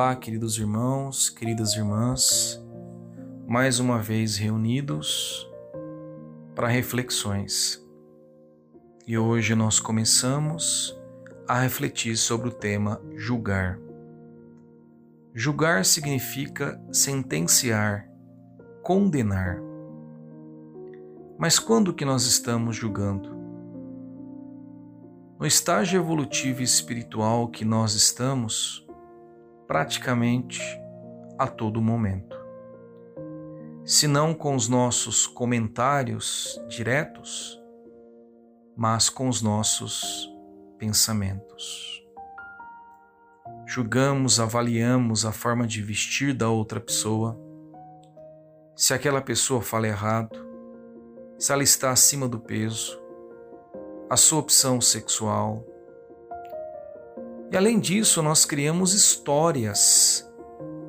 Olá, queridos irmãos, queridas irmãs, mais uma vez reunidos para reflexões. E hoje nós começamos a refletir sobre o tema julgar. Julgar significa sentenciar, condenar. Mas quando que nós estamos julgando? No estágio evolutivo e espiritual que nós estamos, praticamente a todo momento. Se não com os nossos comentários diretos, mas com os nossos pensamentos. Julgamos, avaliamos a forma de vestir da outra pessoa, se aquela pessoa fala errado, se ela está acima do peso, a sua opção sexual, e além disso, nós criamos histórias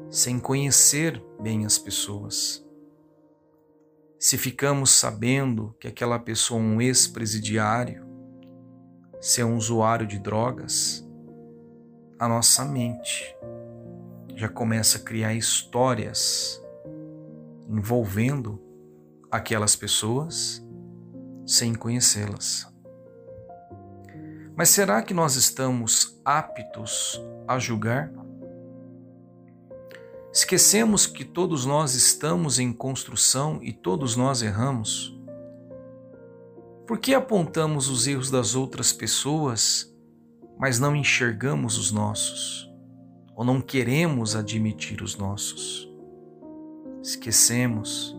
sem conhecer bem as pessoas. Se ficamos sabendo que aquela pessoa é um ex-presidiário, se é um usuário de drogas, a nossa mente já começa a criar histórias envolvendo aquelas pessoas sem conhecê-las. Mas será que nós estamos aptos a julgar? Esquecemos que todos nós estamos em construção e todos nós erramos? Por que apontamos os erros das outras pessoas, mas não enxergamos os nossos? Ou não queremos admitir os nossos? Esquecemos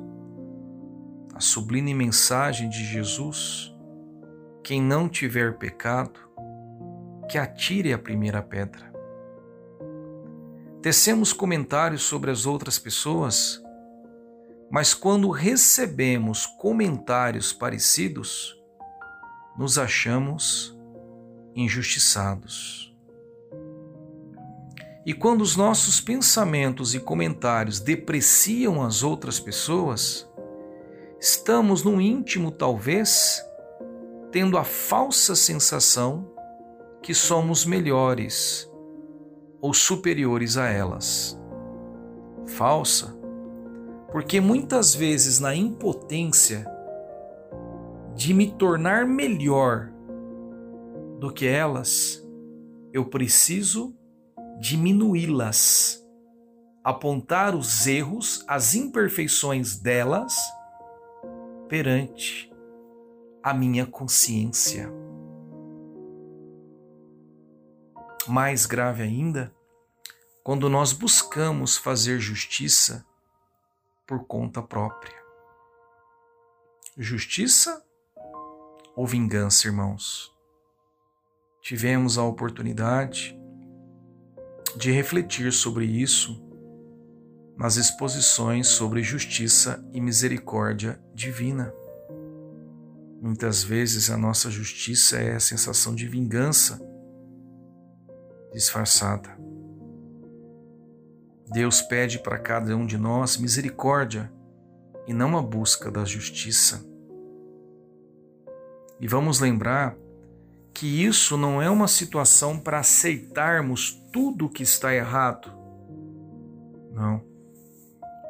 a sublime mensagem de Jesus: quem não tiver pecado, que atire a primeira pedra. Tecemos comentários sobre as outras pessoas, mas quando recebemos comentários parecidos, nos achamos injustiçados. E quando os nossos pensamentos e comentários depreciam as outras pessoas, estamos no íntimo, talvez, tendo a falsa sensação que somos melhores ou superiores a elas. Falsa, porque muitas vezes na impotência de me tornar melhor do que elas, eu preciso diminuí-las, apontar os erros, as imperfeições delas perante a minha consciência. Mais grave ainda, quando nós buscamos fazer justiça por conta própria. Justiça ou vingança, irmãos? Tivemos a oportunidade de refletir sobre isso nas exposições sobre justiça e misericórdia divina. Muitas vezes a nossa justiça é a sensação de vingança disfarçada. Deus pede para cada um de nós misericórdia e não a busca da justiça. E vamos lembrar que isso não é uma situação para aceitarmos tudo o que está errado. Não.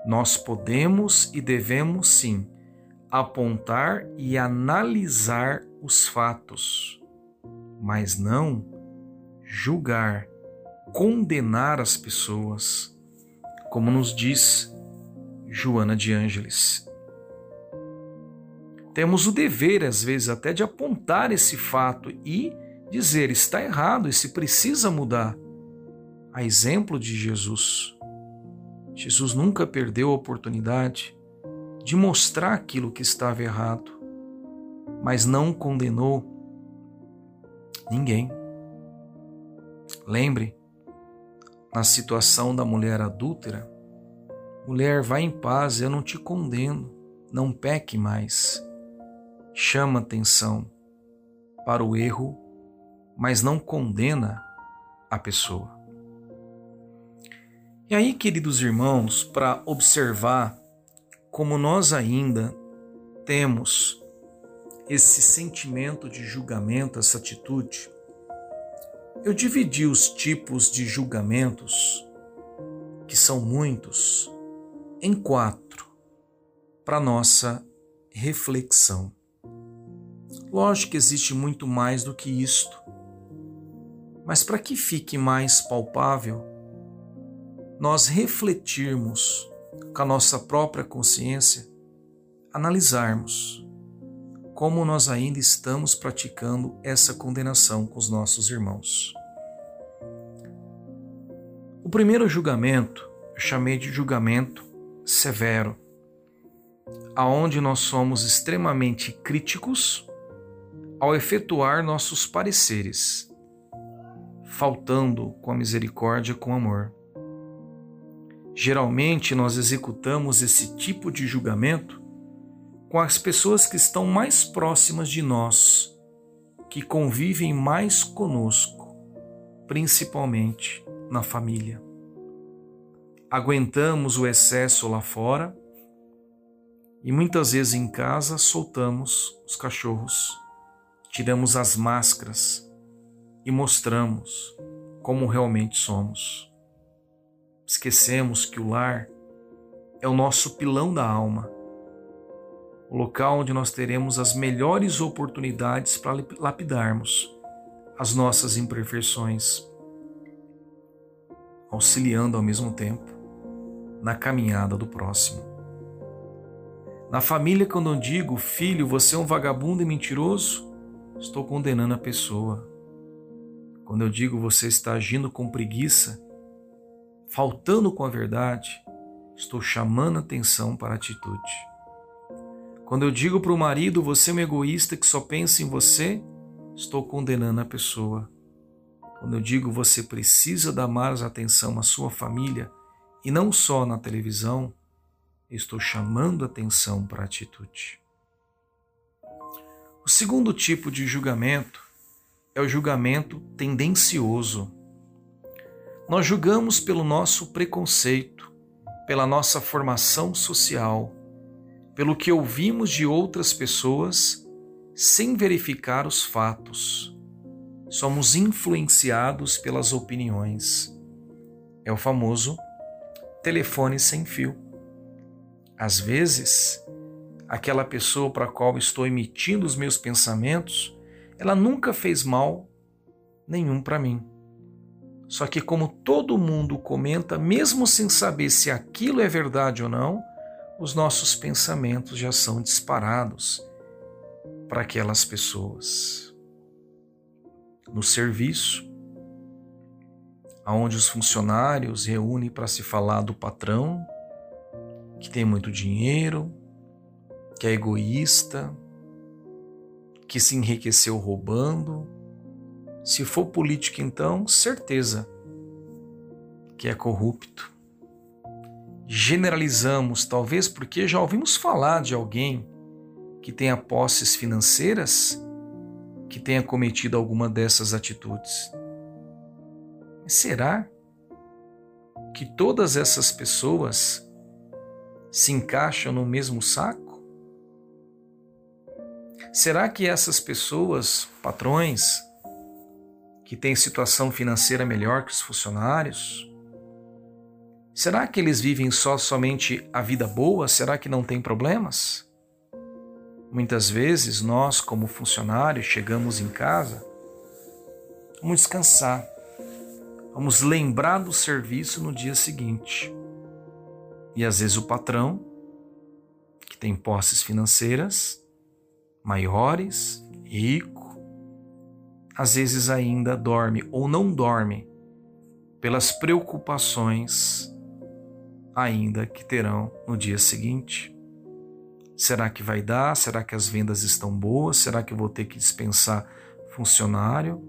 Nós podemos e devemos sim apontar e analisar os fatos, mas não julgar, condenar as pessoas, como nos diz Joana de Ângeles. Temos o dever, às vezes, até de apontar esse fato e dizer: está errado, e se precisa mudar. A exemplo de Jesus. Jesus nunca perdeu a oportunidade de mostrar aquilo que estava errado, mas não condenou ninguém. Lembre, na situação da mulher adúltera, mulher, vá em paz, eu não te condeno, não peque mais. Chama atenção para o erro, mas não condena a pessoa. E aí, queridos irmãos, para observar como nós ainda temos esse sentimento de julgamento, essa atitude, eu dividi os tipos de julgamentos que são muitos, em quatro para nossa reflexão. Lógico que existe muito mais do que isto, mas para que fique mais palpável, nós refletirmos com a nossa própria consciência, analisarmos como nós ainda estamos praticando essa condenação com os nossos irmãos. O primeiro julgamento eu chamei de julgamento severo, aonde nós somos extremamente críticos ao efetuar nossos pareceres, faltando com a misericórdia com amor. Geralmente nós executamos esse tipo de julgamento com as pessoas que estão mais próximas de nós, que convivem mais conosco, principalmente na família. Aguentamos o excesso lá fora e muitas vezes em casa soltamos os cachorros, tiramos as máscaras e mostramos como realmente somos. Esquecemos que o lar é o nosso pilão da alma o local onde nós teremos as melhores oportunidades para lapidarmos as nossas imperfeições, auxiliando ao mesmo tempo na caminhada do próximo. Na família, quando eu digo, filho, você é um vagabundo e mentiroso, estou condenando a pessoa. Quando eu digo, você está agindo com preguiça, faltando com a verdade, estou chamando atenção para a atitude. Quando eu digo para o marido, você é um egoísta que só pensa em você, estou condenando a pessoa. Quando eu digo você precisa dar mais atenção à sua família e não só na televisão, estou chamando atenção para a atitude. O segundo tipo de julgamento é o julgamento tendencioso. Nós julgamos pelo nosso preconceito, pela nossa formação social, pelo que ouvimos de outras pessoas sem verificar os fatos. Somos influenciados pelas opiniões. É o famoso telefone sem fio. Às vezes, aquela pessoa para a qual estou emitindo os meus pensamentos, ela nunca fez mal nenhum para mim. Só que, como todo mundo comenta, mesmo sem saber se aquilo é verdade ou não, os nossos pensamentos já são disparados para aquelas pessoas. No serviço, aonde os funcionários reúnem para se falar do patrão, que tem muito dinheiro, que é egoísta, que se enriqueceu roubando. Se for político, então, certeza que é corrupto generalizamos, talvez porque já ouvimos falar de alguém que tenha posses financeiras que tenha cometido alguma dessas atitudes. será que todas essas pessoas se encaixam no mesmo saco? Será que essas pessoas, patrões, que têm situação financeira melhor que os funcionários, Será que eles vivem só somente a vida boa? Será que não tem problemas? Muitas vezes nós, como funcionários, chegamos em casa, vamos descansar, vamos lembrar do serviço no dia seguinte. E às vezes o patrão, que tem posses financeiras maiores, rico, às vezes ainda dorme ou não dorme pelas preocupações ainda que terão no dia seguinte. Será que vai dar? Será que as vendas estão boas? Será que vou ter que dispensar funcionário?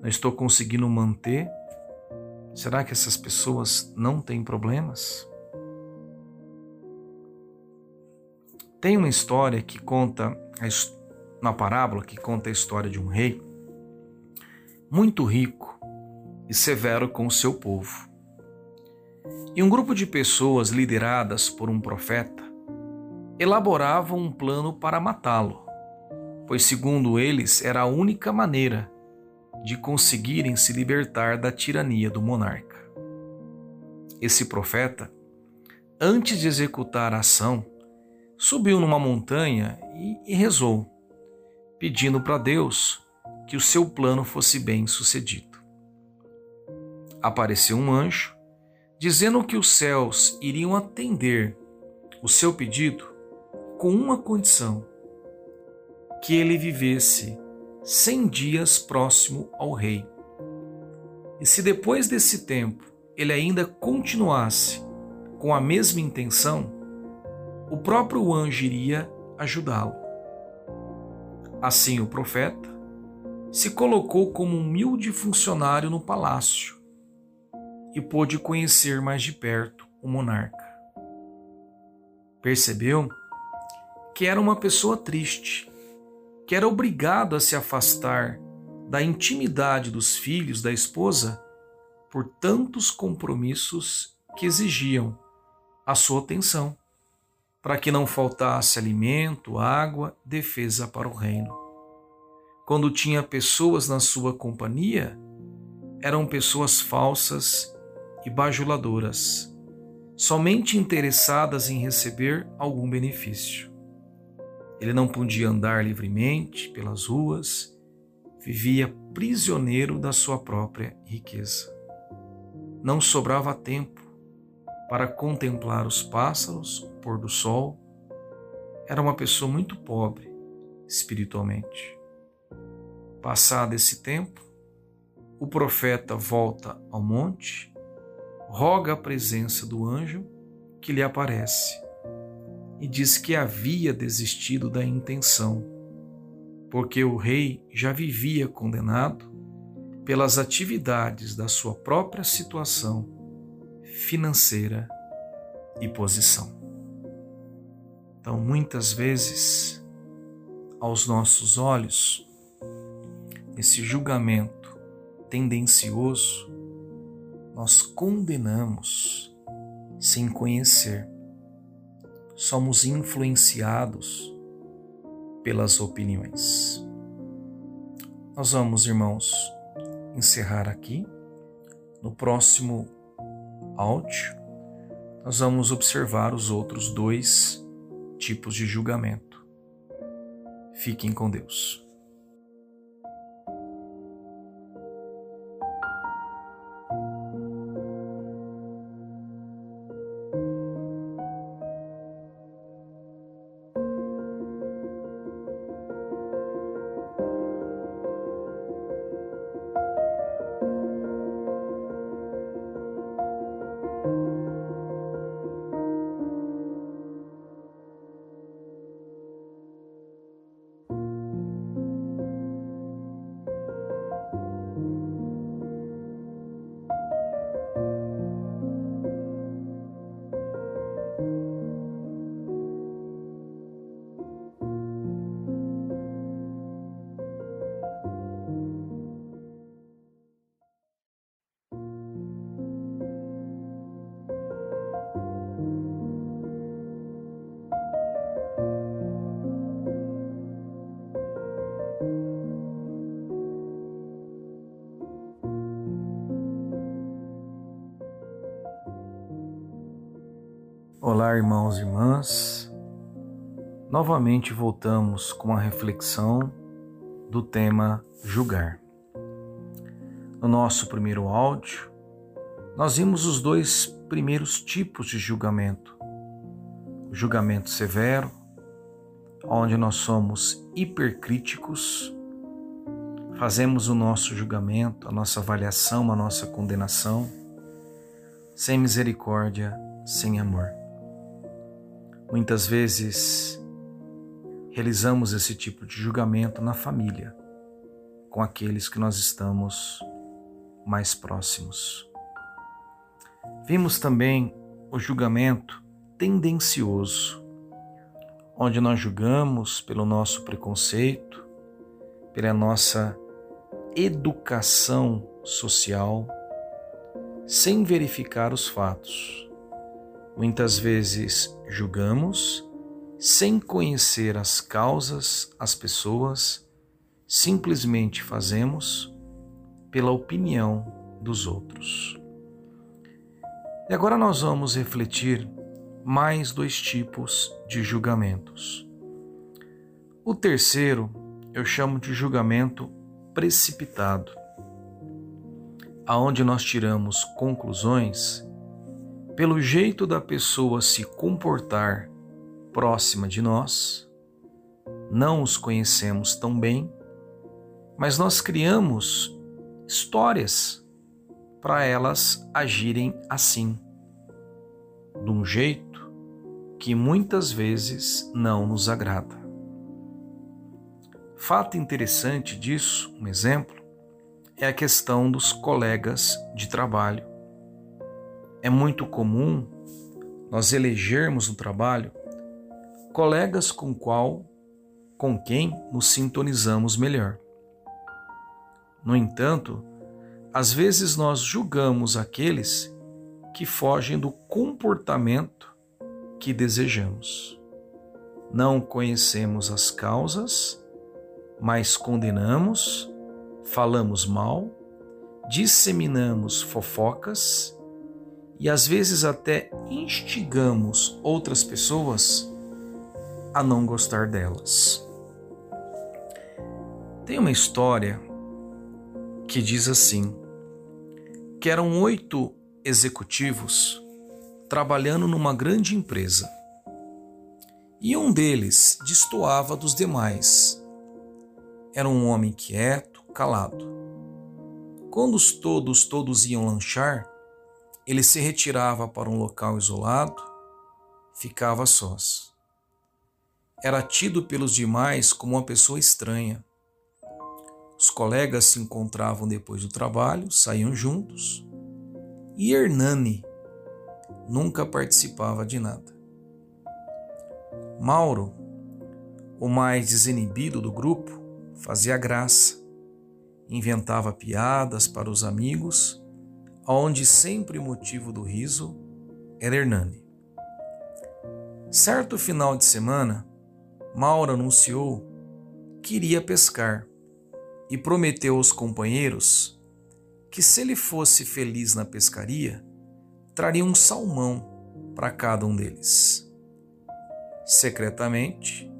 Não estou conseguindo manter? Será que essas pessoas não têm problemas? Tem uma história que conta, uma parábola que conta a história de um rei muito rico e severo com o seu povo. E um grupo de pessoas lideradas por um profeta elaboravam um plano para matá-lo, pois, segundo eles, era a única maneira de conseguirem se libertar da tirania do monarca. Esse profeta, antes de executar a ação, subiu numa montanha e, rezou, pedindo para Deus que o seu plano fosse bem sucedido. Apareceu um anjo, dizendo que os céus iriam atender o seu pedido com uma condição: que ele vivesse cem dias próximo ao rei. E se depois desse tempo ele ainda continuasse com a mesma intenção, o próprio anjo iria ajudá-lo. Assim, o profeta se colocou como humilde funcionário no palácio e pôde conhecer mais de perto o monarca. Percebeu que era uma pessoa triste, que era obrigado a se afastar da intimidade dos filhos da esposa por tantos compromissos que exigiam a sua atenção, para que não faltasse alimento, água, defesa para o reino. Quando tinha pessoas na sua companhia, eram pessoas falsas e bajuladoras, somente interessadas em receber algum benefício. Ele não podia andar livremente pelas ruas, vivia prisioneiro da sua própria riqueza. Não sobrava tempo para contemplar os pássaros, o pôr do sol. Era uma pessoa muito pobre espiritualmente. Passado esse tempo, o profeta volta ao monte, roga a presença do anjo que lhe aparece e diz que havia desistido da intenção, porque o rei já vivia condenado pelas atividades da sua própria situação financeira e posição. Então, muitas vezes, aos nossos olhos, esse julgamento tendencioso, nós condenamos sem conhecer somos influenciados pelas opiniões. Nós vamos, irmãos, encerrar aqui. No próximo áudio, nós vamos observar os outros dois tipos de julgamento. Fiquem com Deus. Irmãos e irmãs. Novamente voltamos com a reflexão do tema julgar. No nosso primeiro áudio, nós vimos os dois primeiros tipos de julgamento: o julgamento severo, onde nós somos hipercríticos, fazemos o nosso julgamento, a nossa avaliação, a nossa condenação, sem misericórdia, sem amor. Muitas vezes realizamos esse tipo de julgamento na família, com aqueles que nós estamos mais próximos. Vimos também o julgamento tendencioso, onde nós julgamos pelo nosso preconceito, pela nossa educação social, sem verificar os fatos Muitas vezes julgamos sem conhecer as causas, as pessoas, simplesmente fazemos pela opinião dos outros. E agora nós vamos refletir mais dois tipos de julgamentos. O terceiro eu chamo de julgamento precipitado, aonde nós tiramos conclusões pelo jeito da pessoa se comportar próxima de nós, não os conhecemos tão bem, mas nós criamos histórias para elas agirem assim, de um jeito que muitas vezes não nos agrada. Fato interessante disso, um exemplo, é a questão dos colegas de trabalho é muito comum nós elegermos no trabalho colegas com qual com quem nos sintonizamos melhor. No entanto, às vezes nós julgamos aqueles que fogem do comportamento que desejamos. Não conhecemos as causas, mas condenamos, falamos mal, disseminamos fofocas e às vezes até instigamos outras pessoas a não gostar delas. Tem uma história que diz assim: que eram oito executivos trabalhando numa grande empresa. E um deles destoava dos demais. Era um homem quieto, calado. Quando os todos todos iam lanchar, ele se retirava para um local isolado, ficava sós. Era tido pelos demais como uma pessoa estranha. Os colegas se encontravam depois do trabalho, saíam juntos, e Hernani nunca participava de nada. Mauro, o mais desinibido do grupo, fazia graça, inventava piadas para os amigos onde sempre o motivo do riso era Hernani. Certo final de semana, Mauro anunciou que iria pescar e prometeu aos companheiros que, se ele fosse feliz na pescaria, traria um salmão para cada um deles. Secretamente,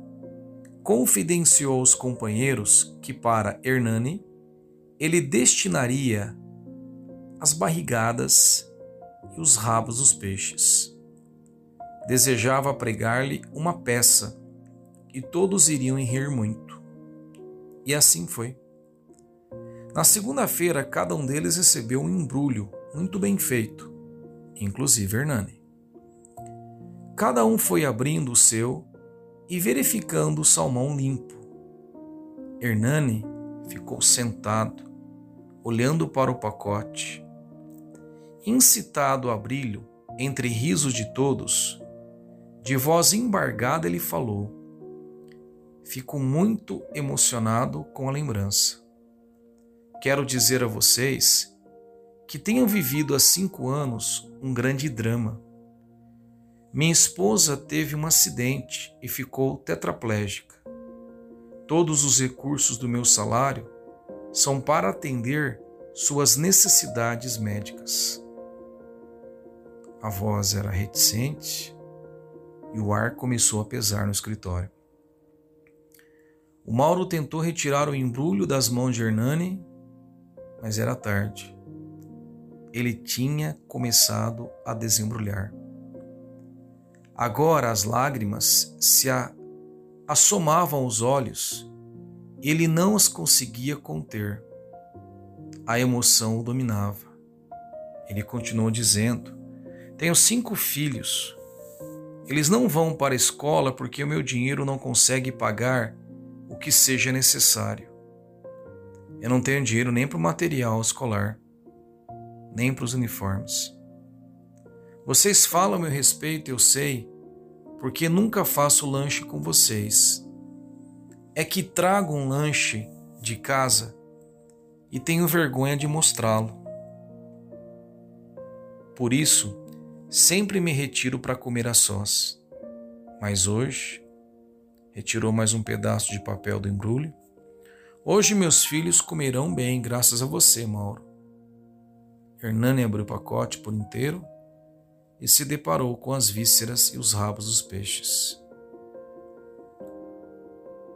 confidenciou aos companheiros que, para Hernani, ele destinaria as barrigadas e os rabos dos peixes. Desejava pregar-lhe uma peça e todos iriam rir muito. E assim foi. Na segunda-feira, cada um deles recebeu um embrulho muito bem feito, inclusive Hernani. Cada um foi abrindo o seu e verificando o salmão limpo. Hernani ficou sentado, olhando para o pacote incitado a brilho entre risos de todos, de voz embargada ele falou: Fico muito emocionado com a lembrança. Quero dizer a vocês que tenho vivido há cinco anos um grande drama. Minha esposa teve um acidente e ficou tetraplégica. Todos os recursos do meu salário são para atender suas necessidades médicas. A voz era reticente e o ar começou a pesar no escritório. O Mauro tentou retirar o embrulho das mãos de Hernani, mas era tarde. Ele tinha começado a desembrulhar. Agora as lágrimas se assomavam aos olhos ele não as conseguia conter. A emoção o dominava. Ele continuou dizendo: tenho cinco filhos. Eles não vão para a escola porque o meu dinheiro não consegue pagar o que seja necessário. Eu não tenho dinheiro nem para o material escolar, nem para os uniformes. Vocês falam a meu respeito, eu sei, porque nunca faço lanche com vocês. É que trago um lanche de casa e tenho vergonha de mostrá-lo. Por isso, Sempre me retiro para comer a sós. Mas hoje, retirou mais um pedaço de papel do embrulho. Hoje meus filhos comerão bem, graças a você, Mauro. Hernani abriu o pacote por inteiro e se deparou com as vísceras e os rabos dos peixes.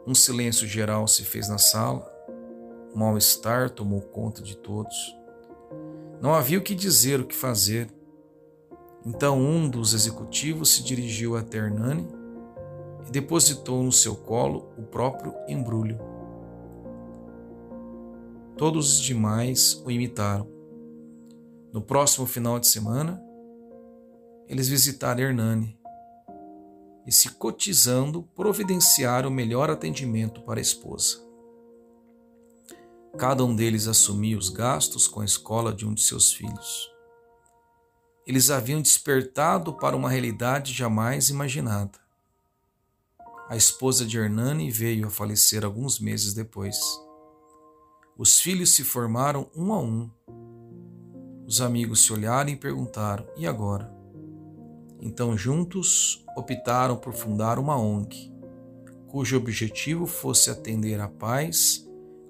Um silêncio geral se fez na sala, mal-estar tomou conta de todos. Não havia o que dizer, o que fazer. Então um dos executivos se dirigiu a Hernani e depositou no seu colo o próprio embrulho. Todos os demais o imitaram. No próximo final de semana, eles visitaram Hernani e, se cotizando, providenciaram o melhor atendimento para a esposa. Cada um deles assumia os gastos com a escola de um de seus filhos. Eles haviam despertado para uma realidade jamais imaginada. A esposa de Hernani veio a falecer alguns meses depois. Os filhos se formaram um a um. Os amigos se olharam e perguntaram: e agora? Então, juntos, optaram por fundar uma ONG, cujo objetivo fosse atender à paz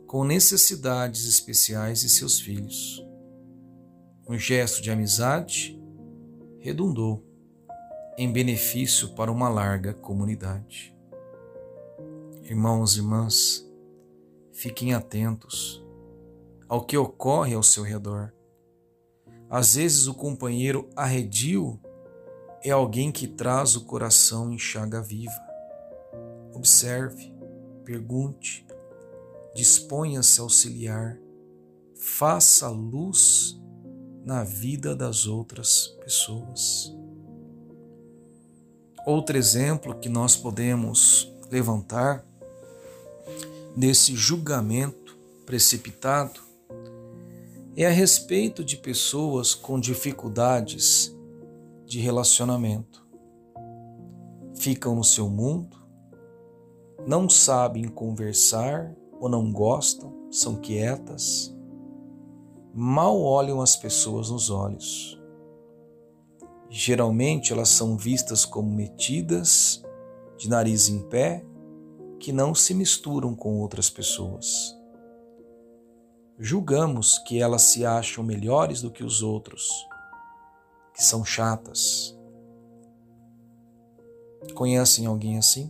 com necessidades especiais de seus filhos. Um gesto de amizade redundou em benefício para uma larga comunidade. Irmãos e irmãs, fiquem atentos ao que ocorre ao seu redor. Às vezes o companheiro arredio é alguém que traz o coração em chaga viva. Observe, pergunte, disponha-se a auxiliar, faça luz na vida das outras pessoas. Outro exemplo que nós podemos levantar desse julgamento precipitado é a respeito de pessoas com dificuldades de relacionamento. Ficam no seu mundo, não sabem conversar ou não gostam, são quietas, mal olham as pessoas nos olhos. Geralmente elas são vistas como metidas, de nariz em pé, que não se misturam com outras pessoas. Julgamos que elas se acham melhores do que os outros que são chatas. Conhecem alguém assim?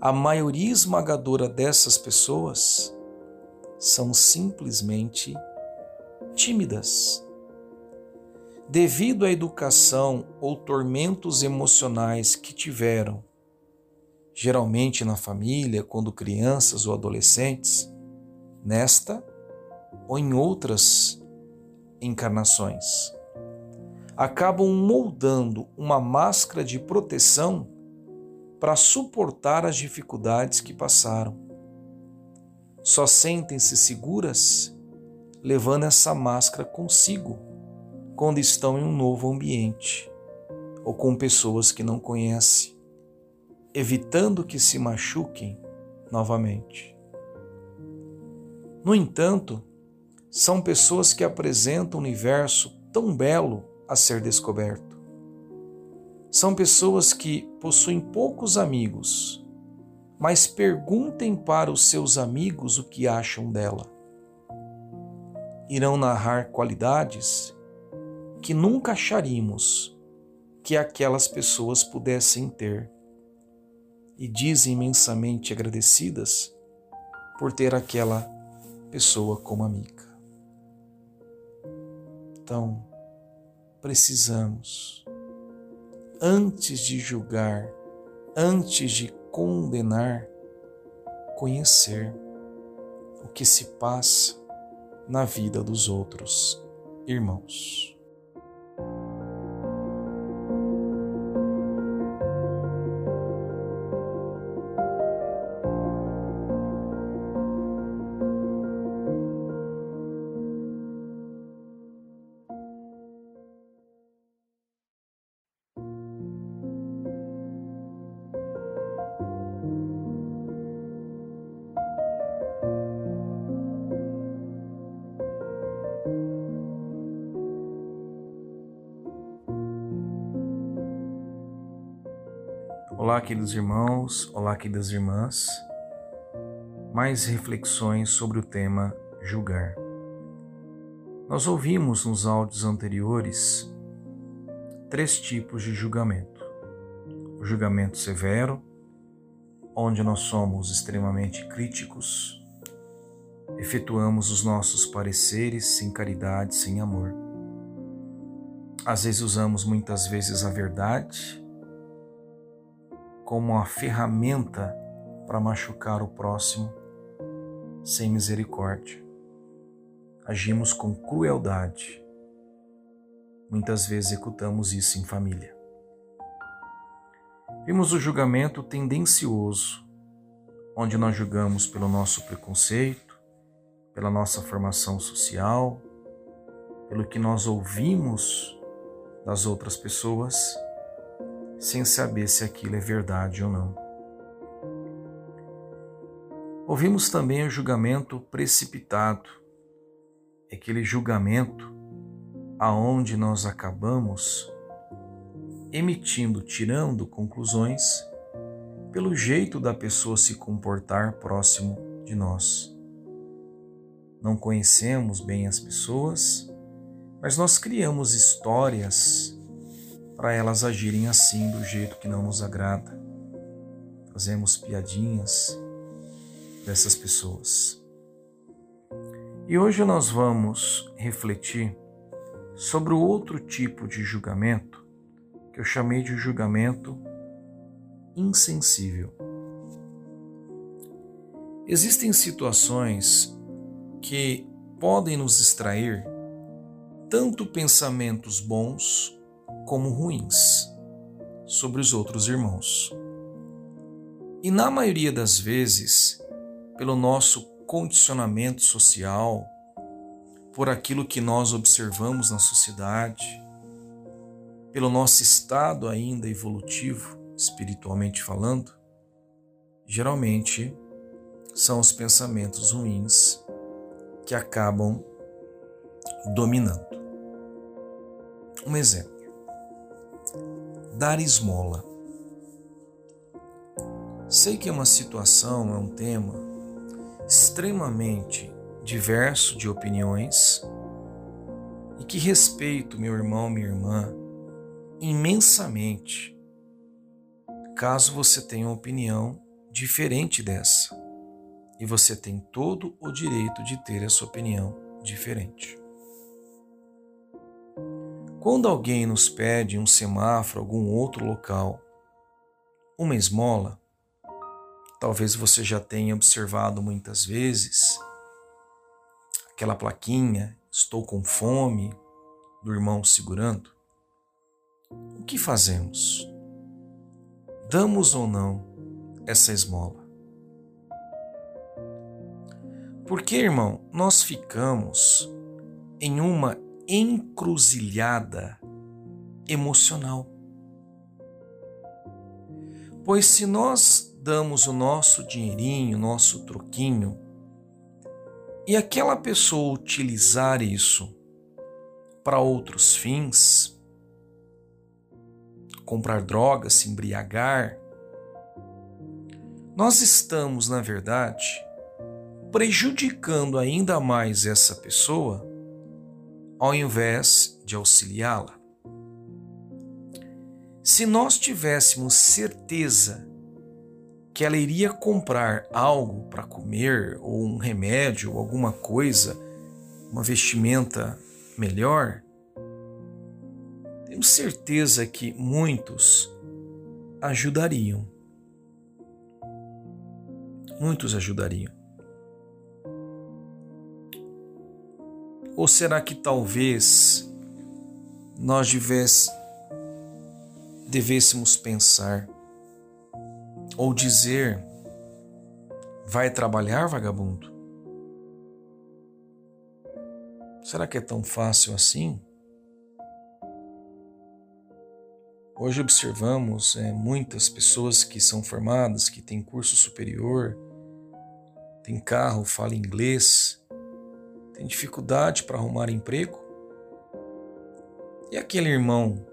A maioria esmagadora dessas pessoas são simplesmente tímidas. Devido à educação ou tormentos emocionais que tiveram, geralmente na família, quando crianças ou adolescentes, nesta ou em outras encarnações. Acabam moldando uma máscara de proteção para suportar as dificuldades que passaram. Só sentem-se seguras levando essa máscara consigo quando estão em um novo ambiente ou com pessoas que não conhecem, evitando que se machuquem novamente. No entanto, são pessoas que apresentam um universo tão belo a ser descoberto. São pessoas que possuem poucos amigos, mas perguntem para os seus amigos o que acham dela. Irão narrar qualidades que nunca acharíamos que aquelas pessoas pudessem ter e dizem imensamente agradecidas por ter aquela pessoa como amiga. Então, precisamos, antes de julgar, antes de condenar, conhecer o que se passa na vida dos outros irmãos. Olá, queridos irmãos, olá, queridas irmãs. Mais reflexões sobre o tema julgar. Nós ouvimos nos áudios anteriores três tipos de julgamento: o julgamento severo, onde nós somos extremamente críticos, efetuamos os nossos pareceres sem caridade, sem amor. Às vezes usamos muitas vezes a verdade como uma ferramenta para machucar o próximo sem misericórdia. Agimos com crueldade. Muitas vezes executamos isso em família. Vimos o julgamento tendencioso, onde nós julgamos pelo nosso preconceito, pela nossa formação social, pelo que nós ouvimos das outras pessoas, sem saber se aquilo é verdade ou não. Ouvimos também o julgamento precipitado, aquele julgamento aonde nós acabamos emitindo, tirando conclusões pelo jeito da pessoa se comportar próximo de nós. Não conhecemos bem as pessoas, mas nós criamos histórias para elas agirem assim do jeito que não nos agrada. Fazemos piadinhas, dessas pessoas. E hoje nós vamos refletir sobre o outro tipo de julgamento que eu chamei de julgamento insensível. Existem situações que podem nos extrair tanto pensamentos bons como ruins sobre os outros irmãos. E na maioria das vezes, pelo nosso condicionamento social, por aquilo que nós observamos na sociedade, pelo nosso estado ainda evolutivo, espiritualmente falando, geralmente são os pensamentos ruins que acabam dominando. Um exemplo: dar esmola. Sei que é uma situação, é um tema extremamente diverso de opiniões e que respeito meu irmão, minha irmã, imensamente, caso você tenha uma opinião diferente dessa. E você tem todo o direito de ter essa opinião diferente. Quando alguém nos pede um semáforo, algum outro local, uma esmola, Talvez você já tenha observado muitas vezes aquela plaquinha, estou com fome, do irmão segurando. O que fazemos? Damos ou não essa esmola? Porque, irmão, nós ficamos em uma encruzilhada emocional. Pois se nós damos o nosso dinheirinho, nosso troquinho, e aquela pessoa utilizar isso para outros fins, comprar drogas, se embriagar, nós estamos, na verdade, prejudicando ainda mais essa pessoa ao invés de auxiliá-la. Se nós tivéssemos certeza que ela iria comprar algo para comer, ou um remédio, ou alguma coisa, uma vestimenta melhor, tenho certeza que muitos ajudariam. Muitos ajudariam. Ou será que talvez nós devêssemos pensar ou dizer: Vai trabalhar, vagabundo? Será que é tão fácil assim? Hoje observamos é, muitas pessoas que são formadas, que têm curso superior, têm carro, falam inglês, têm dificuldade para arrumar emprego. E aquele irmão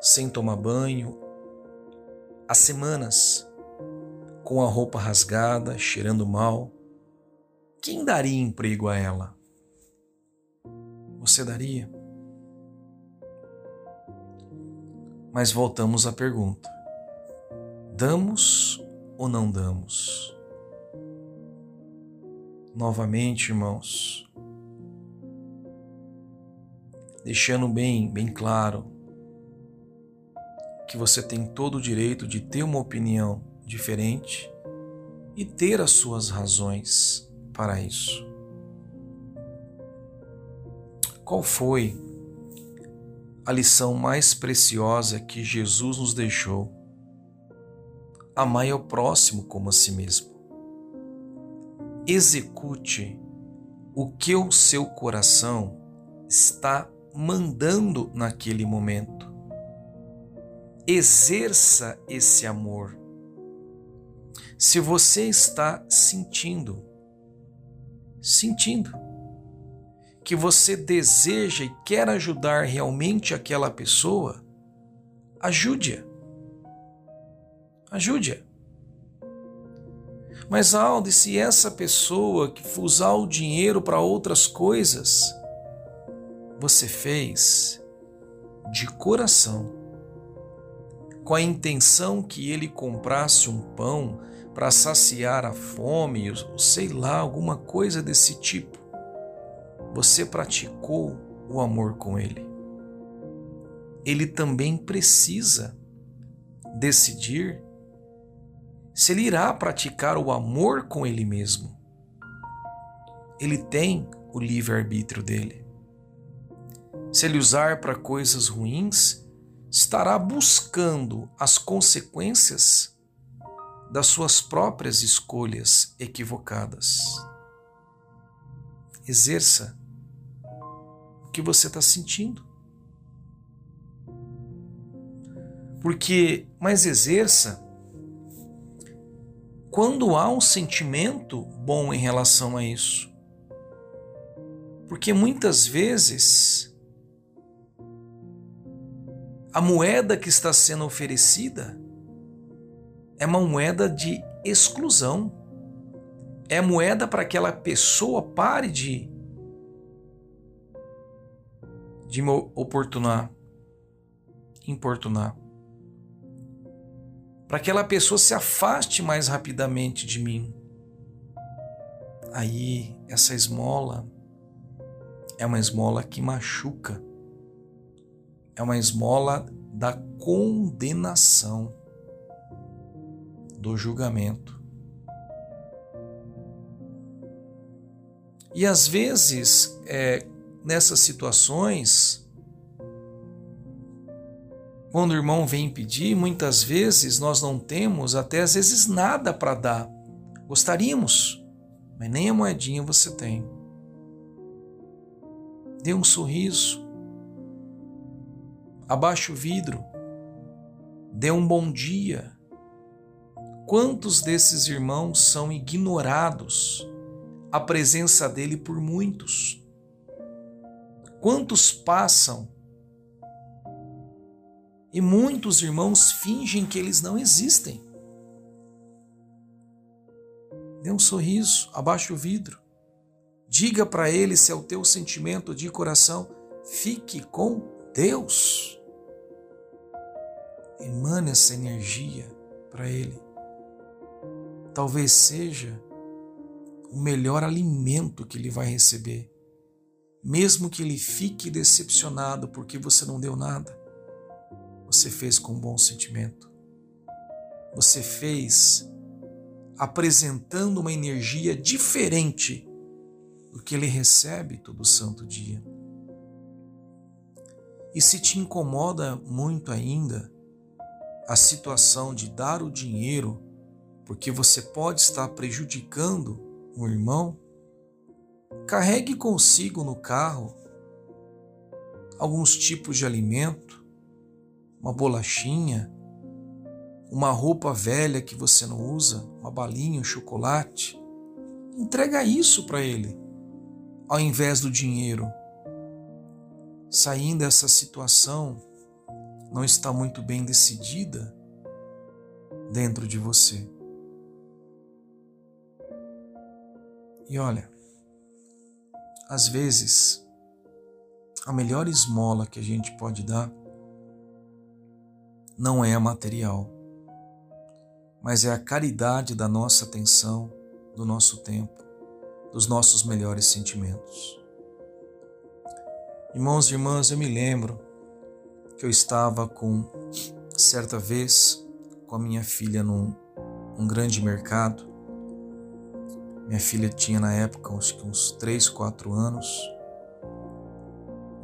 sem tomar banho, há semanas, com a roupa rasgada, cheirando mal, quem daria emprego a ela? Você daria? Mas voltamos à pergunta: damos ou não damos? Novamente, irmãos, deixando bem, bem claro que você tem todo o direito de ter uma opinião diferente e ter as suas razões para isso. Qual foi a lição mais preciosa que Jesus nos deixou? Amai ao próximo como a si mesmo. Execute o que o seu coração está mandando naquele momento. Exerça esse amor. Se você está sentindo, sentindo que você deseja e quer ajudar realmente aquela pessoa, ajude-a. Ajude-a. Mas, Aldo, se essa pessoa que usar o dinheiro para outras coisas, você fez de coração, com a intenção que ele comprasse um pão para saciar a fome, ou sei lá, alguma coisa desse tipo você praticou o amor com Ele. Ele também precisa decidir se ele irá praticar o amor com Ele mesmo. Ele tem o livre-arbítrio dele. Se ele usar para coisas ruins, estará buscando as consequências das suas próprias escolhas equivocadas. Exerça que você está sentindo. Porque, mas exerça quando há um sentimento bom em relação a isso. Porque muitas vezes a moeda que está sendo oferecida é uma moeda de exclusão. É moeda para que aquela pessoa pare de de me oportunar, importunar. Para que aquela pessoa se afaste mais rapidamente de mim. Aí, essa esmola é uma esmola que machuca. É uma esmola da condenação, do julgamento. E às vezes, é, nessas situações, quando o irmão vem pedir, muitas vezes nós não temos até às vezes nada para dar. Gostaríamos, mas nem a moedinha você tem. Dê um sorriso. Abaixe o vidro. Dê um bom dia. Quantos desses irmãos são ignorados a presença dele por muitos? Quantos passam e muitos irmãos fingem que eles não existem? Dê um sorriso, abaixe o vidro. Diga para ele se é o teu sentimento de coração. Fique com Deus. Emane essa energia para ele. Talvez seja o melhor alimento que ele vai receber mesmo que ele fique decepcionado porque você não deu nada, você fez com bom sentimento. Você fez apresentando uma energia diferente do que ele recebe todo santo dia. E se te incomoda muito ainda a situação de dar o dinheiro porque você pode estar prejudicando um irmão, Carregue consigo no carro alguns tipos de alimento, uma bolachinha, uma roupa velha que você não usa, uma balinha, um chocolate. Entrega isso para ele, ao invés do dinheiro. Saindo dessa situação não está muito bem decidida dentro de você. E olha, às vezes, a melhor esmola que a gente pode dar não é material, mas é a caridade da nossa atenção, do nosso tempo, dos nossos melhores sentimentos. Irmãos e irmãs, eu me lembro que eu estava com, certa vez, com a minha filha num, num grande mercado. Minha filha tinha na época que uns 3, 4 anos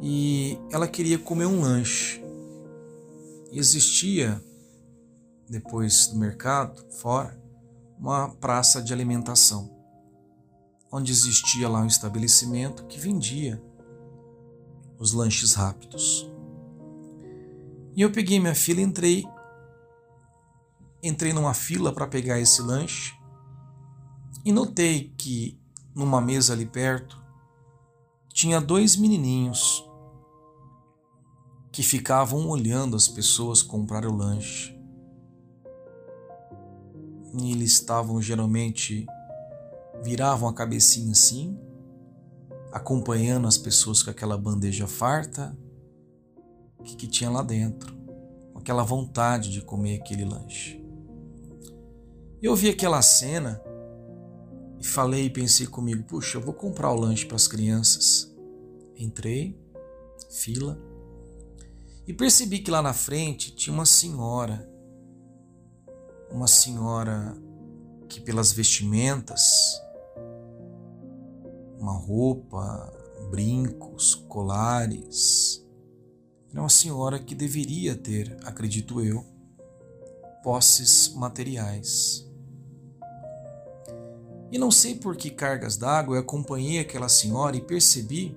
e ela queria comer um lanche. Existia, depois do mercado, fora, uma praça de alimentação, onde existia lá um estabelecimento que vendia os lanches rápidos. E eu peguei minha filha entrei entrei numa fila para pegar esse lanche e notei que numa mesa ali perto tinha dois menininhos que ficavam olhando as pessoas comprar o lanche. E eles estavam geralmente viravam a cabecinha assim acompanhando as pessoas com aquela bandeja farta que, que tinha lá dentro, com aquela vontade de comer aquele lanche. Eu vi aquela cena e falei e pensei comigo: puxa, eu vou comprar o lanche para as crianças. Entrei, fila, e percebi que lá na frente tinha uma senhora, uma senhora que, pelas vestimentas, uma roupa, brincos, colares. Era uma senhora que deveria ter, acredito eu, posses materiais. E não sei por que cargas d'água eu acompanhei aquela senhora e percebi,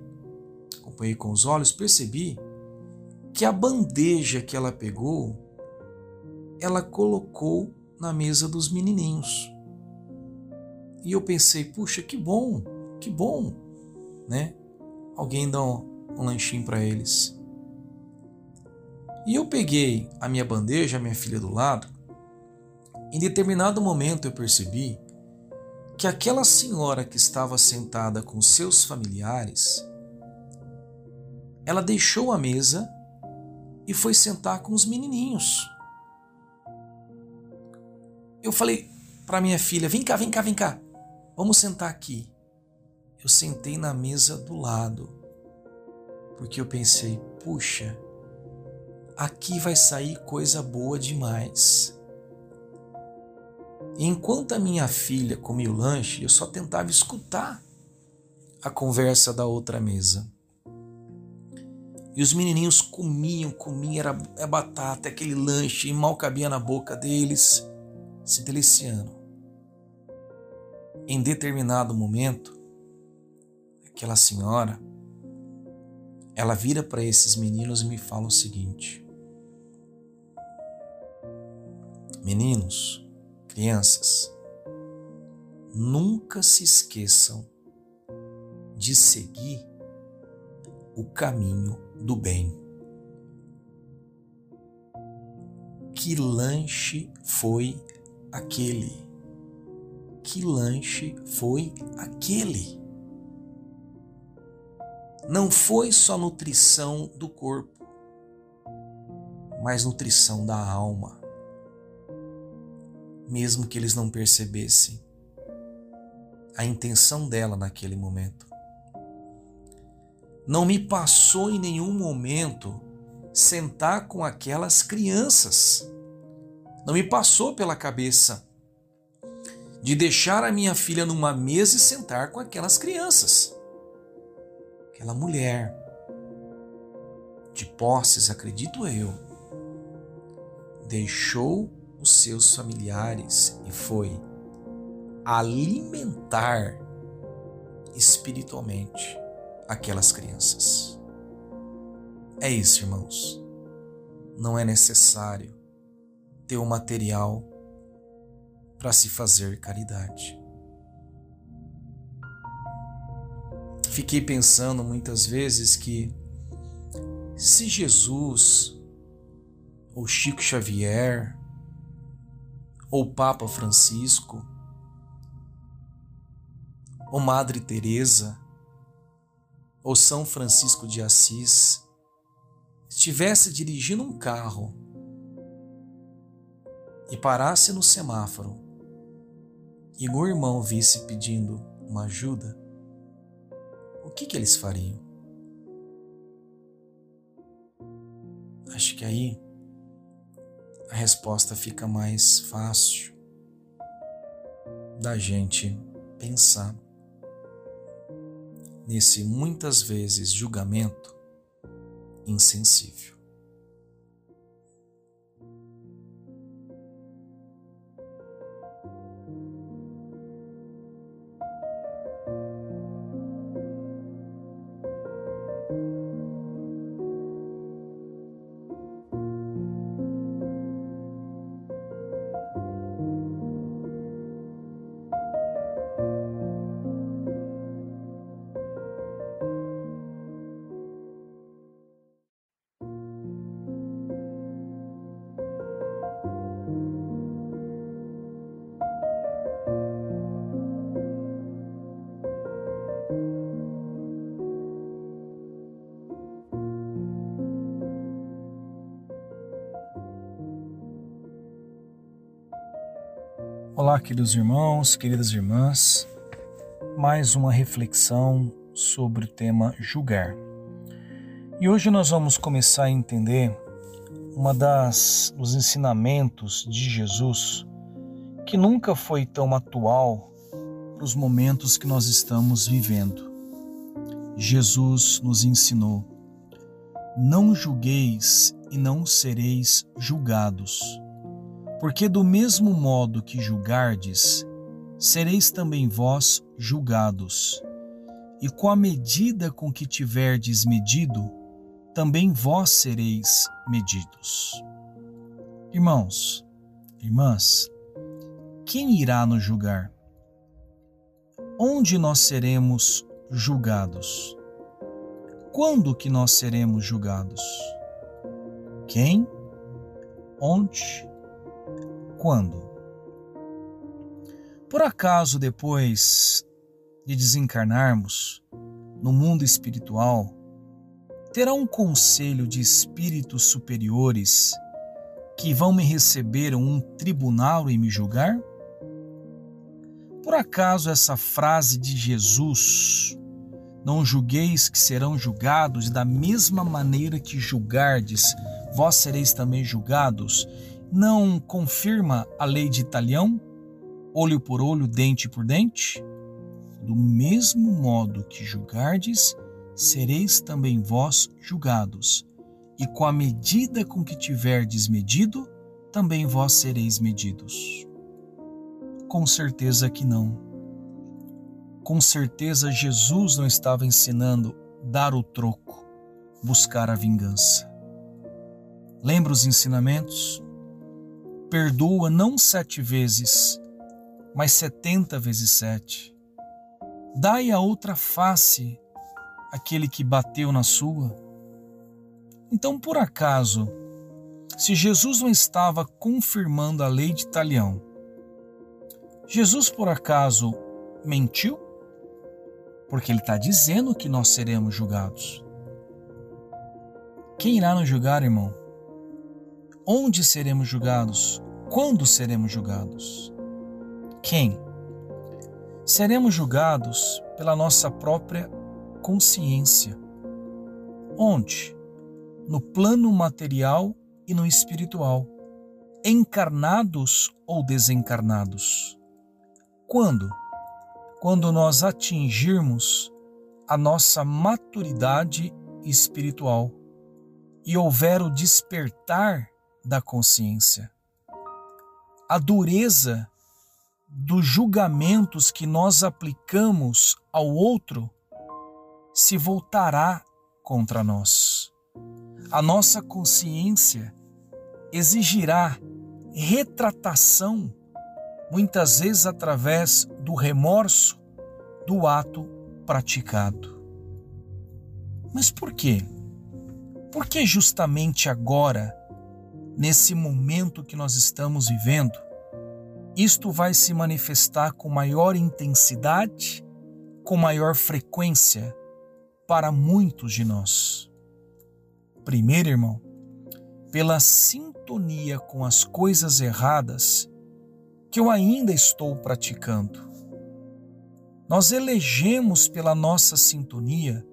acompanhei com os olhos, percebi que a bandeja que ela pegou, ela colocou na mesa dos menininhos. E eu pensei, puxa, que bom, que bom, né? Alguém dá um, um lanchinho para eles. E eu peguei a minha bandeja, a minha filha do lado. Em determinado momento eu percebi que aquela senhora que estava sentada com seus familiares, ela deixou a mesa e foi sentar com os menininhos. Eu falei para minha filha: "Vem cá, vem cá, vem cá. Vamos sentar aqui" eu sentei na mesa do lado, porque eu pensei, puxa, aqui vai sair coisa boa demais. Enquanto a minha filha comia o lanche, eu só tentava escutar a conversa da outra mesa. E os menininhos comiam, comiam, era, era batata, aquele lanche, e mal cabia na boca deles, se deliciando. Em determinado momento, aquela senhora, ela vira para esses meninos e me fala o seguinte: Meninos, crianças, nunca se esqueçam de seguir o caminho do bem. Que lanche foi aquele? Que lanche foi aquele? não foi só nutrição do corpo, mas nutrição da alma. Mesmo que eles não percebessem a intenção dela naquele momento. Não me passou em nenhum momento sentar com aquelas crianças. Não me passou pela cabeça de deixar a minha filha numa mesa e sentar com aquelas crianças aquela mulher de posses, acredito eu, deixou os seus familiares e foi alimentar espiritualmente aquelas crianças. É isso, irmãos. Não é necessário ter o material para se fazer caridade. Fiquei pensando muitas vezes que se Jesus, ou Chico Xavier, ou Papa Francisco, ou Madre Teresa ou São Francisco de Assis estivesse dirigindo um carro e parasse no semáforo e o irmão visse pedindo uma ajuda, o que, que eles fariam? Acho que aí a resposta fica mais fácil da gente pensar nesse muitas vezes julgamento insensível. Olá, queridos irmãos, queridas irmãs. Mais uma reflexão sobre o tema julgar. E hoje nós vamos começar a entender uma das dos ensinamentos de Jesus que nunca foi tão atual para os momentos que nós estamos vivendo. Jesus nos ensinou: Não julgueis e não sereis julgados porque do mesmo modo que julgardes, sereis também vós julgados. E com a medida com que tiverdes medido, também vós sereis medidos. Irmãos, irmãs, quem irá nos julgar? Onde nós seremos julgados? Quando que nós seremos julgados? Quem? Onde? Quando? Por acaso, depois de desencarnarmos no mundo espiritual, terá um conselho de espíritos superiores que vão me receber um tribunal e me julgar? Por acaso essa frase de Jesus, não julgueis que serão julgados, e da mesma maneira que julgardes, vós sereis também julgados, não confirma a lei de Italião, olho por olho, dente por dente? Do mesmo modo que julgardes, sereis também vós julgados, e com a medida com que tiverdes medido, também vós sereis medidos. Com certeza que não. Com certeza Jesus não estava ensinando dar o troco, buscar a vingança. Lembra os ensinamentos? Perdoa não sete vezes, mas setenta vezes sete. Dai a outra face àquele que bateu na sua. Então, por acaso, se Jesus não estava confirmando a lei de Talião, Jesus por acaso mentiu? Porque ele está dizendo que nós seremos julgados. Quem irá nos julgar, irmão? Onde seremos julgados? Quando seremos julgados? Quem? Seremos julgados pela nossa própria consciência. Onde? No plano material e no espiritual, encarnados ou desencarnados. Quando? Quando nós atingirmos a nossa maturidade espiritual e houver o despertar da consciência. A dureza dos julgamentos que nós aplicamos ao outro se voltará contra nós. A nossa consciência exigirá retratação, muitas vezes através do remorso do ato praticado. Mas por quê? Por que justamente agora nesse momento que nós estamos vivendo, isto vai se manifestar com maior intensidade, com maior frequência para muitos de nós. Primeiro, irmão, pela sintonia com as coisas erradas que eu ainda estou praticando. Nós elegemos pela nossa sintonia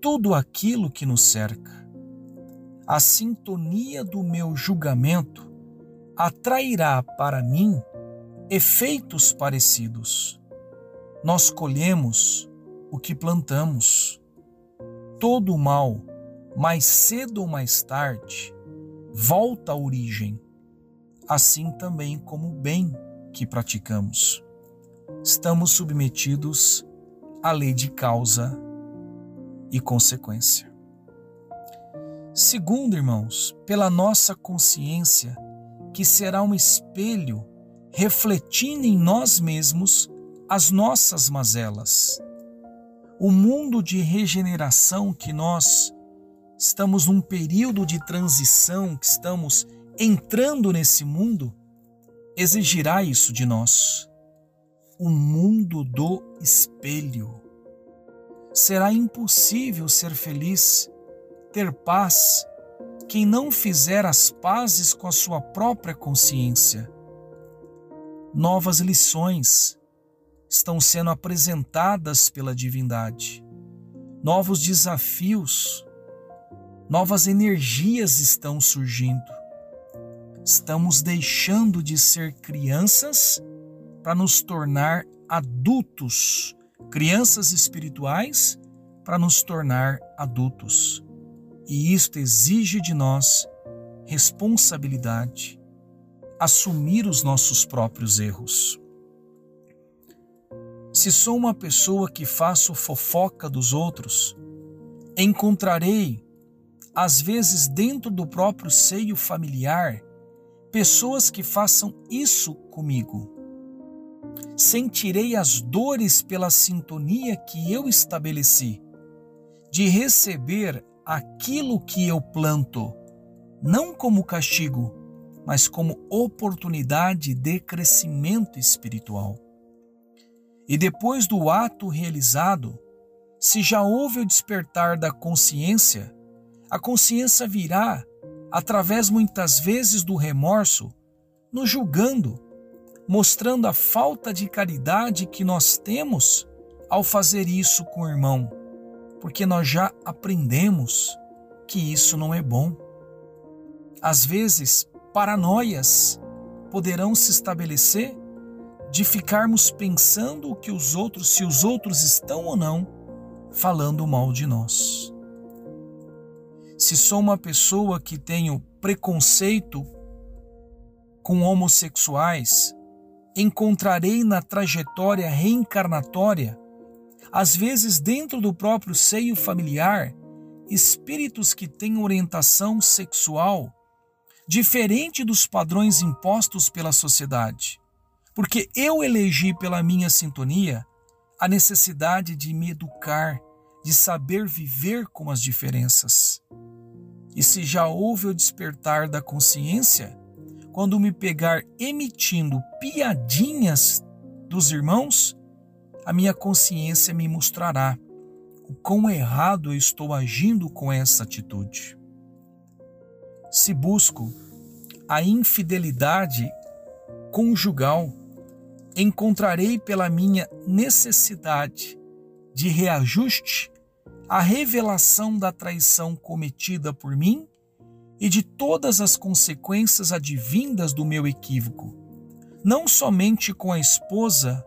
tudo aquilo que nos cerca. A sintonia do meu julgamento atrairá para mim efeitos parecidos. Nós colhemos o que plantamos. Todo mal, mais cedo ou mais tarde, volta à origem, assim também como o bem que praticamos. Estamos submetidos à lei de causa e consequência. Segundo, irmãos, pela nossa consciência, que será um espelho refletindo em nós mesmos as nossas mazelas. O mundo de regeneração que nós estamos num período de transição, que estamos entrando nesse mundo, exigirá isso de nós. O mundo do espelho. Será impossível ser feliz, ter paz, quem não fizer as pazes com a sua própria consciência. Novas lições estão sendo apresentadas pela divindade. Novos desafios, novas energias estão surgindo. Estamos deixando de ser crianças para nos tornar adultos, crianças espirituais para nos tornar adultos. E isto exige de nós responsabilidade, assumir os nossos próprios erros. Se sou uma pessoa que faço fofoca dos outros, encontrarei, às vezes dentro do próprio seio familiar, pessoas que façam isso comigo. Sentirei as dores pela sintonia que eu estabeleci, de receber aquilo que eu planto, não como castigo, mas como oportunidade de crescimento espiritual. E depois do ato realizado, se já houve o despertar da consciência, a consciência virá, através muitas vezes do remorso, nos julgando, mostrando a falta de caridade que nós temos ao fazer isso com o irmão, porque nós já aprendemos que isso não é bom. Às vezes, paranoias poderão se estabelecer de ficarmos pensando o que os outros, se os outros estão ou não falando mal de nós. Se sou uma pessoa que tenho preconceito com homossexuais, encontrarei na trajetória reencarnatória, às vezes dentro do próprio seio familiar, espíritos que têm orientação sexual diferente dos padrões impostos pela sociedade porque eu elegi pela minha sintonia a necessidade de me educar, de saber viver com as diferenças. E se já houve o despertar da consciência, quando me pegar emitindo piadinhas dos irmãos, a minha consciência me mostrará o quão errado eu estou agindo com essa atitude. Se busco a infidelidade conjugal, encontrarei pela minha necessidade de reajuste a revelação da traição cometida por mim e de todas as consequências advindas do meu equívoco, não somente com a esposa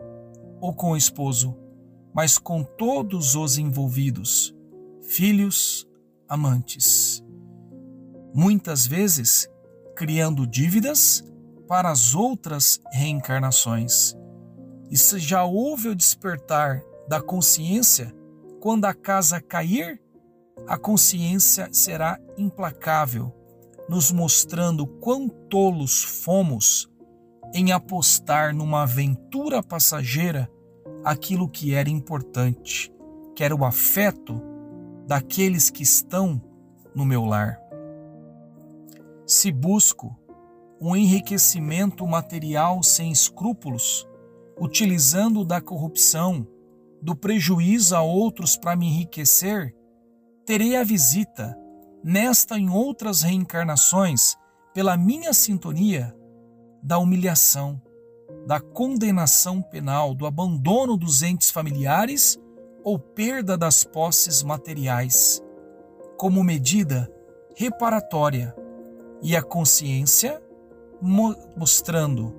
ou com o esposo, mas com todos os envolvidos, filhos, amantes. Muitas vezes criando dívidas para as outras reencarnações. E se já houve o despertar da consciência, quando a casa cair, a consciência será implacável, nos mostrando quão tolos fomos em apostar numa aventura passageira aquilo que era importante, que era o afeto daqueles que estão no meu lar. Se busco um enriquecimento material sem escrúpulos, utilizando da corrupção, do prejuízo a outros para me enriquecer, terei a visita, nesta e em outras reencarnações, pela minha sintonia, da humilhação, da condenação penal, do abandono dos entes familiares ou perda das posses materiais, como medida reparatória, e a consciência mostrando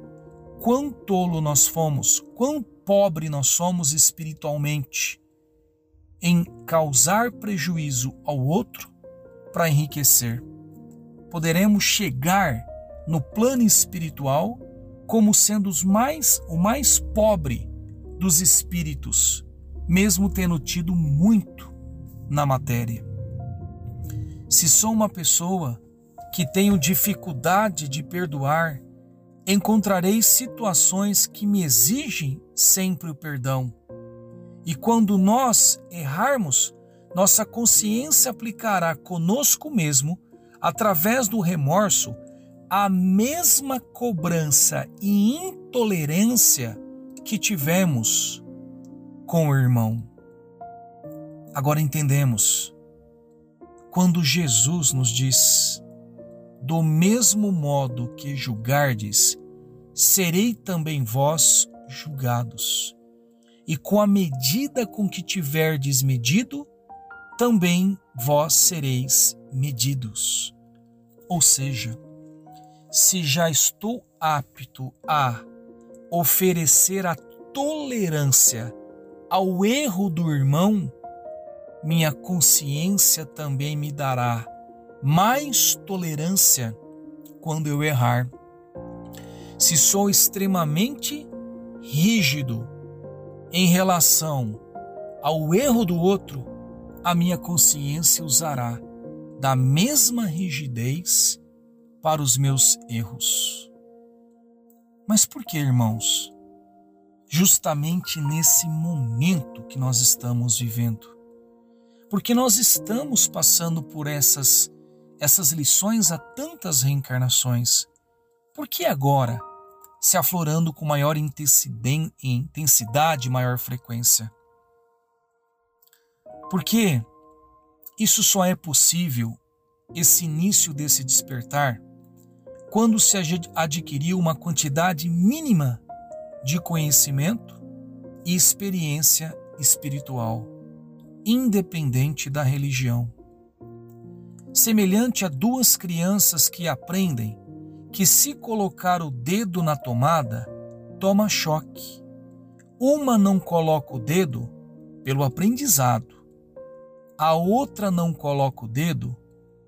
quão tolo nós fomos, quão pobre nós somos espiritualmente em causar prejuízo ao outro para enriquecer. Poderemos chegar no plano espiritual como sendo os mais o mais pobre dos espíritos, mesmo tendo tido muito na matéria. Se sou uma pessoa que tenho dificuldade de perdoar, encontrarei situações que me exigem sempre o perdão. E quando nós errarmos, nossa consciência aplicará conosco mesmo, através do remorso, a mesma cobrança e intolerância que tivemos com o irmão. Agora entendemos quando Jesus nos diz: do mesmo modo que julgardes, serei também vós julgados. E com a medida com que tiverdes medido, também vós sereis medidos. Ou seja, se já estou apto a oferecer a tolerância ao erro do irmão, minha consciência também me dará mais tolerância quando eu errar. Se sou extremamente rígido em relação ao erro do outro, a minha consciência usará da mesma rigidez para os meus erros. Mas por que, irmãos? Justamente nesse momento que nós estamos vivendo. Porque nós estamos passando por essas essas lições a tantas reencarnações, por que agora se aflorando com maior intensidade, maior frequência? Porque isso só é possível, esse início desse despertar, quando se adquiriu uma quantidade mínima de conhecimento e experiência espiritual, independente da religião semelhante a duas crianças que aprendem que se colocar o dedo na tomada, toma choque. Uma não coloca o dedo pelo aprendizado, a outra não coloca o dedo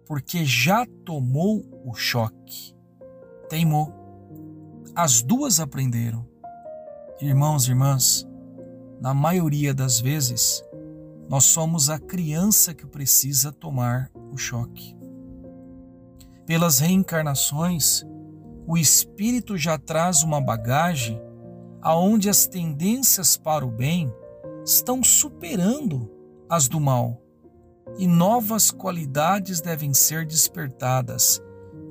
porque já tomou o choque. Teimou. As duas aprenderam. Irmãos e irmãs, na maioria das vezes, nós somos a criança que precisa tomar o choque. Pelas reencarnações, o espírito já traz uma bagagem aonde as tendências para o bem estão superando as do mal e novas qualidades devem ser despertadas,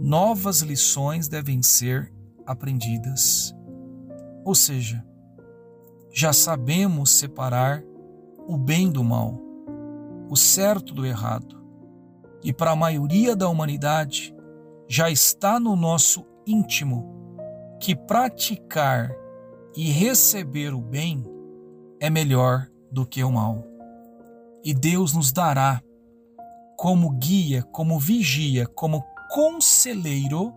novas lições devem ser aprendidas. Ou seja, já sabemos separar o bem do mal, o certo do errado. E para a maioria da humanidade, já está no nosso íntimo que praticar e receber o bem é melhor do que o mal. E Deus nos dará como guia, como vigia, como conselheiro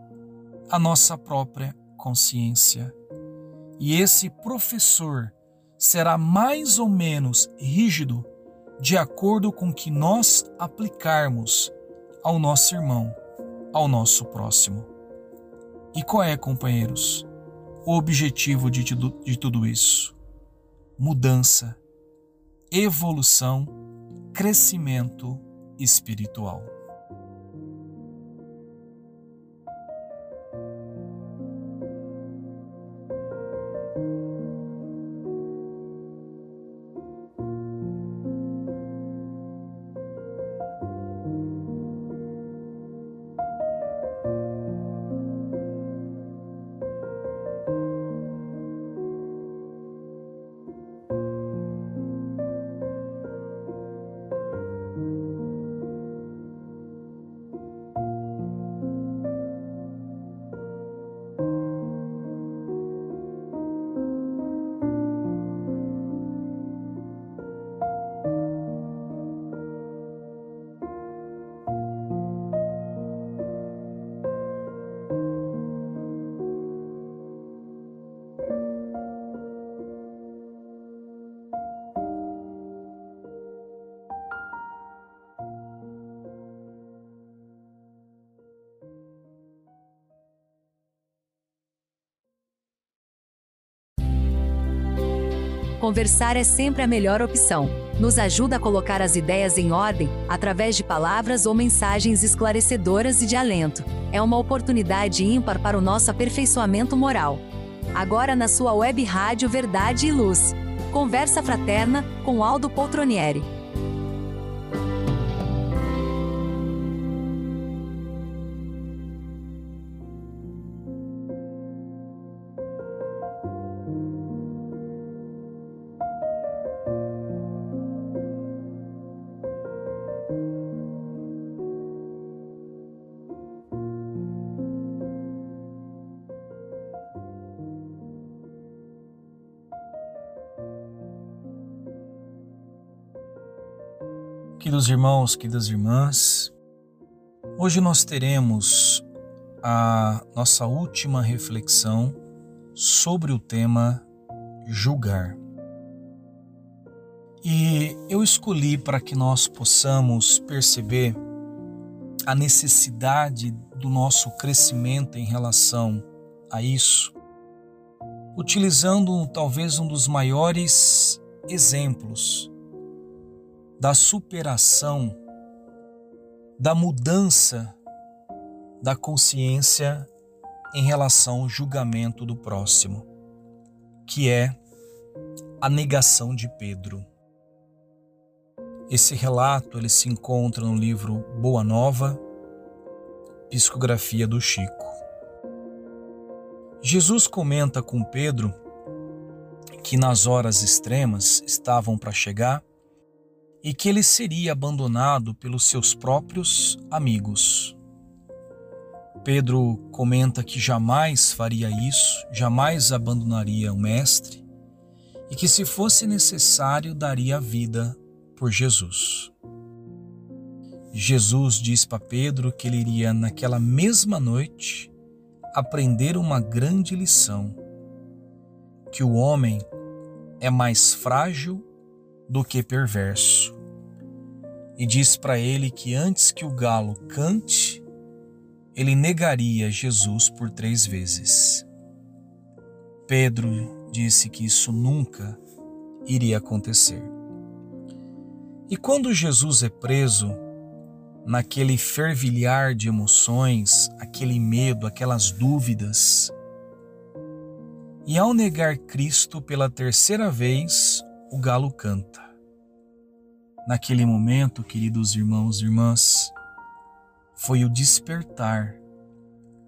a nossa própria consciência. E esse professor será mais ou menos rígido de acordo com que nós aplicarmos ao nosso irmão, ao nosso próximo. E qual é, companheiros, o objetivo de, de tudo isso? Mudança, evolução, crescimento espiritual. Conversar é sempre a melhor opção. Nos ajuda a colocar as ideias em ordem através de palavras ou mensagens esclarecedoras e de alento. É uma oportunidade ímpar para o nosso aperfeiçoamento moral. Agora na sua web rádio Verdade e Luz. Conversa fraterna com Aldo Poltronieri. Queridos irmãos, queridas irmãs, hoje nós teremos a nossa última reflexão sobre o tema julgar. E eu escolhi para que nós possamos perceber a necessidade do nosso crescimento em relação a isso, utilizando talvez um dos maiores exemplos da superação, da mudança da consciência em relação ao julgamento do próximo, que é a negação de Pedro. Esse relato ele se encontra no livro Boa Nova, Psicografia do Chico. Jesus comenta com Pedro que nas horas extremas estavam para chegar e que ele seria abandonado pelos seus próprios amigos. Pedro comenta que jamais faria isso, jamais abandonaria o Mestre e que, se fosse necessário, daria a vida por Jesus. Jesus diz para Pedro que ele iria, naquela mesma noite, aprender uma grande lição: que o homem é mais frágil do que perverso. E diz para ele que antes que o galo cante, ele negaria Jesus por três vezes. Pedro disse que isso nunca iria acontecer. E quando Jesus é preso, naquele fervilhar de emoções, aquele medo, aquelas dúvidas, e ao negar Cristo pela terceira vez, o galo canta. Naquele momento, queridos irmãos e irmãs, foi o despertar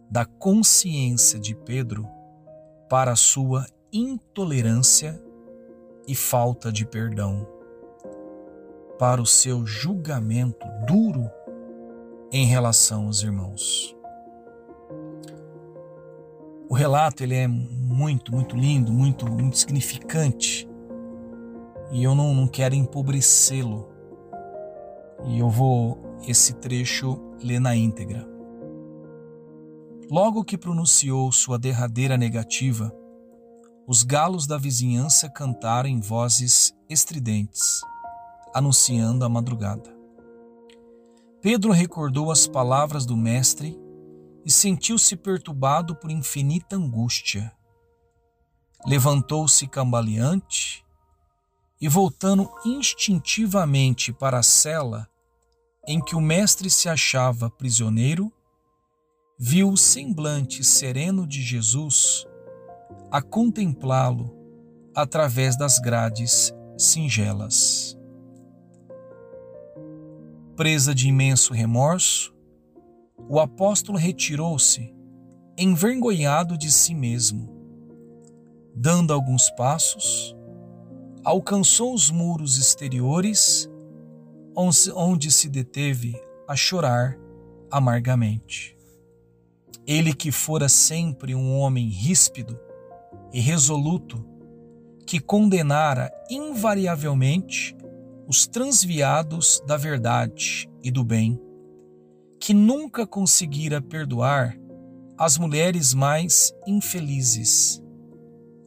da consciência de Pedro para a sua intolerância e falta de perdão, para o seu julgamento duro em relação aos irmãos. O relato ele é muito, muito lindo, muito, muito significante e eu não, não quero empobrecê-lo. E eu vou esse trecho ler na íntegra. Logo que pronunciou sua derradeira negativa, os galos da vizinhança cantaram em vozes estridentes, anunciando a madrugada. Pedro recordou as palavras do Mestre e sentiu-se perturbado por infinita angústia. Levantou-se cambaleante e voltando instintivamente para a cela em que o mestre se achava prisioneiro, viu o semblante sereno de Jesus a contemplá-lo através das grades singelas. Presa de imenso remorso, o apóstolo retirou-se, envergonhado de si mesmo. Dando alguns passos, alcançou os muros exteriores, onde se deteve a chorar amargamente. Ele que fora sempre um homem ríspido e resoluto, que condenara invariavelmente os transviados da verdade e do bem, que nunca conseguira perdoar as mulheres mais infelizes.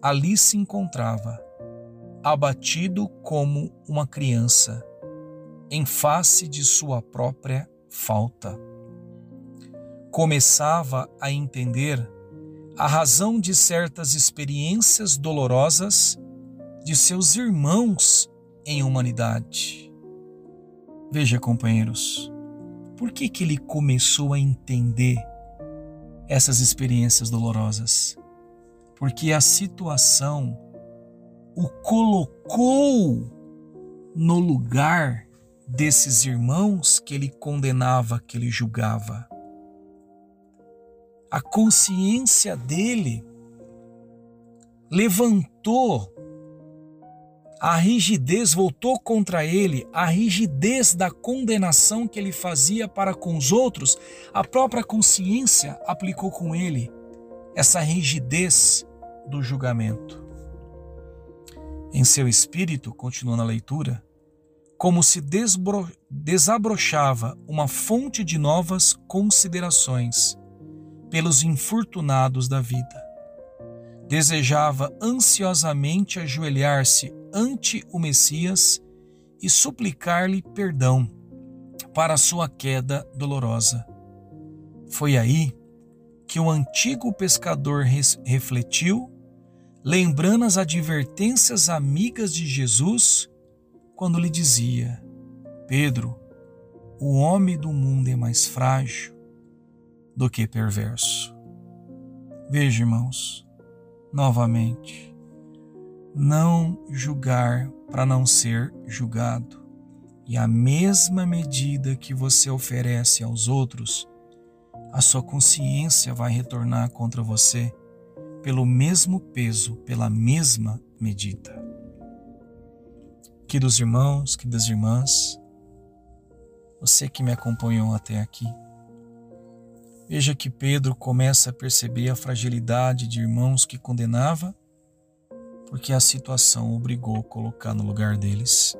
Ali se encontrava abatido como uma criança, em face de sua própria falta. Começava a entender a razão de certas experiências dolorosas de seus irmãos em humanidade. Veja, companheiros, por que, que ele começou a entender essas experiências dolorosas? Porque a situação o colocou no lugar desses irmãos que ele condenava, que ele julgava. A consciência dele levantou a rigidez, voltou contra ele, a rigidez da condenação que ele fazia para com os outros, a própria consciência aplicou com ele essa rigidez do julgamento. Em seu espírito, continuando a leitura, como se desabrochava uma fonte de novas considerações pelos infortunados da vida. Desejava ansiosamente ajoelhar-se ante o Messias e suplicar-lhe perdão para sua queda dolorosa. Foi aí que o antigo pescador refletiu, lembrando as advertências amigas de Jesus quando lhe dizia: Pedro, o homem do mundo é mais frágil do que perverso. Veja, irmãos, novamente, não julgar para não ser julgado. E a mesma medida que você oferece aos outros, a sua consciência vai retornar contra você pelo mesmo peso, pela mesma medida queridos irmãos, queridas irmãs, você que me acompanhou até aqui, veja que Pedro começa a perceber a fragilidade de irmãos que condenava, porque a situação obrigou a colocar no lugar deles.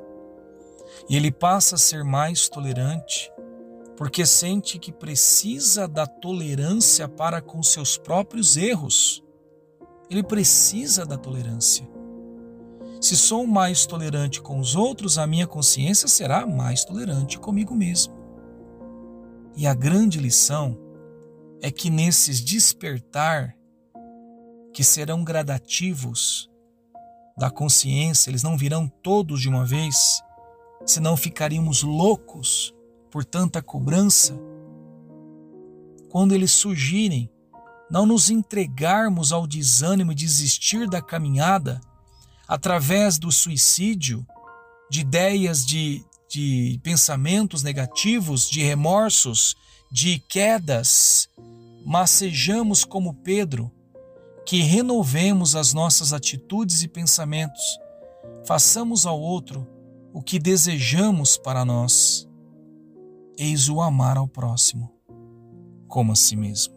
E ele passa a ser mais tolerante, porque sente que precisa da tolerância para com seus próprios erros. Ele precisa da tolerância. Se sou mais tolerante com os outros, a minha consciência será mais tolerante comigo mesmo. E a grande lição é que nesses despertar, que serão gradativos da consciência, eles não virão todos de uma vez, senão ficaríamos loucos por tanta cobrança. Quando eles surgirem, não nos entregarmos ao desânimo e desistir da caminhada, através do suicídio, de ideias de, de pensamentos negativos, de remorsos, de quedas, mas sejamos como Pedro, que renovemos as nossas atitudes e pensamentos, façamos ao outro o que desejamos para nós. Eis o amar ao próximo, como a si mesmo.